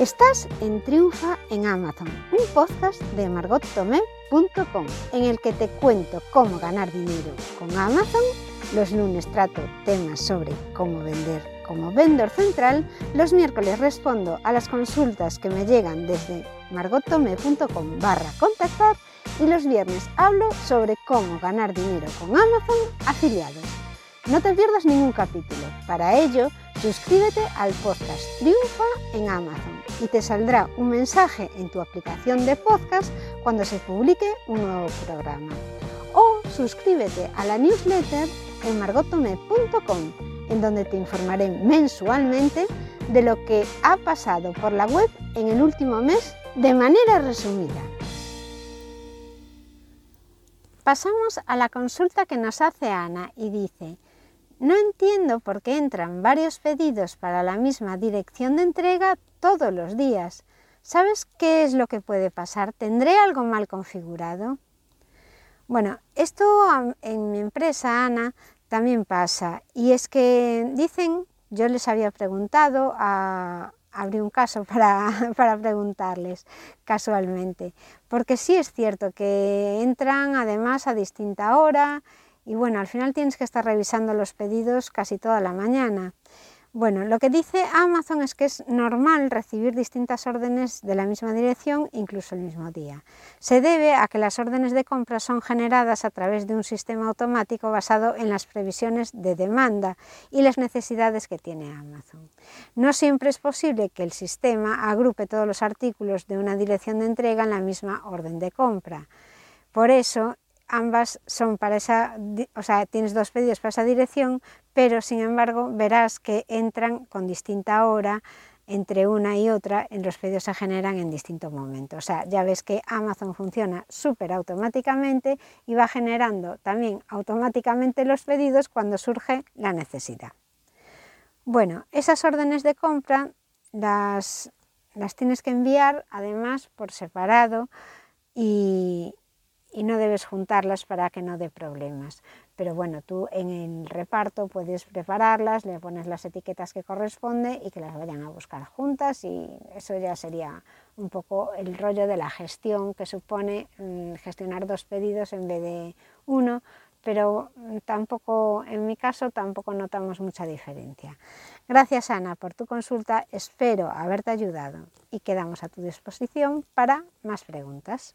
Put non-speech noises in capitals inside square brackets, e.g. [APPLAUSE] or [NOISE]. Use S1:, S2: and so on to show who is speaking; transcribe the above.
S1: Estás en Triunfa en Amazon, un podcast de margottomé.com en el que te cuento cómo ganar dinero con Amazon. Los lunes trato temas sobre cómo vender como vendedor central. Los miércoles respondo a las consultas que me llegan desde margottomé.com barra contactar y los viernes hablo sobre cómo ganar dinero con Amazon afiliados. No te pierdas ningún capítulo. Para ello, suscríbete al podcast Triunfa en Amazon y te saldrá un mensaje en tu aplicación de podcast cuando se publique un nuevo programa. O suscríbete a la newsletter en margotome.com, en donde te informaré mensualmente de lo que ha pasado por la web en el último mes de manera resumida. Pasamos a la consulta que nos hace Ana y dice, no entiendo por qué entran varios pedidos para la misma dirección de entrega todos los días. ¿Sabes qué es lo que puede pasar? ¿Tendré algo mal configurado? Bueno, esto en mi empresa, Ana, también pasa. Y es que dicen, yo les había preguntado, a, abrí un caso [LAUGHS] para, para, preguntarles casualmente, porque sí es cierto que entran además a distinta hora y bueno, al final tienes que estar revisando los pedidos casi toda la mañana. Bueno, lo que dice Amazon es que es normal recibir distintas órdenes de la misma dirección, incluso el mismo día. Se debe a que las órdenes de compra son generadas a través de un sistema automático basado en las previsiones de demanda y las necesidades que tiene Amazon. No siempre es posible que el sistema agrupe todos los artículos de una dirección de entrega en la misma orden de compra. Por eso ambas son para esa, o sea, tienes dos pedidos para esa dirección, pero sin embargo verás que entran con distinta hora entre una y otra, en los pedidos se generan en distintos momentos. O sea, ya ves que Amazon funciona súper automáticamente y va generando también automáticamente los pedidos cuando surge la necesidad. Bueno, esas órdenes de compra las, las tienes que enviar además por separado y, y no debes juntarlas para que no dé problemas. Pero bueno, tú en el reparto puedes prepararlas, le pones las etiquetas que corresponde y que las vayan a buscar juntas y eso ya sería un poco el rollo de la gestión que supone mm, gestionar dos pedidos en vez de uno, pero mm, tampoco, en mi caso, tampoco notamos mucha diferencia. Gracias Ana por tu consulta, espero haberte ayudado y quedamos a tu disposición para más preguntas.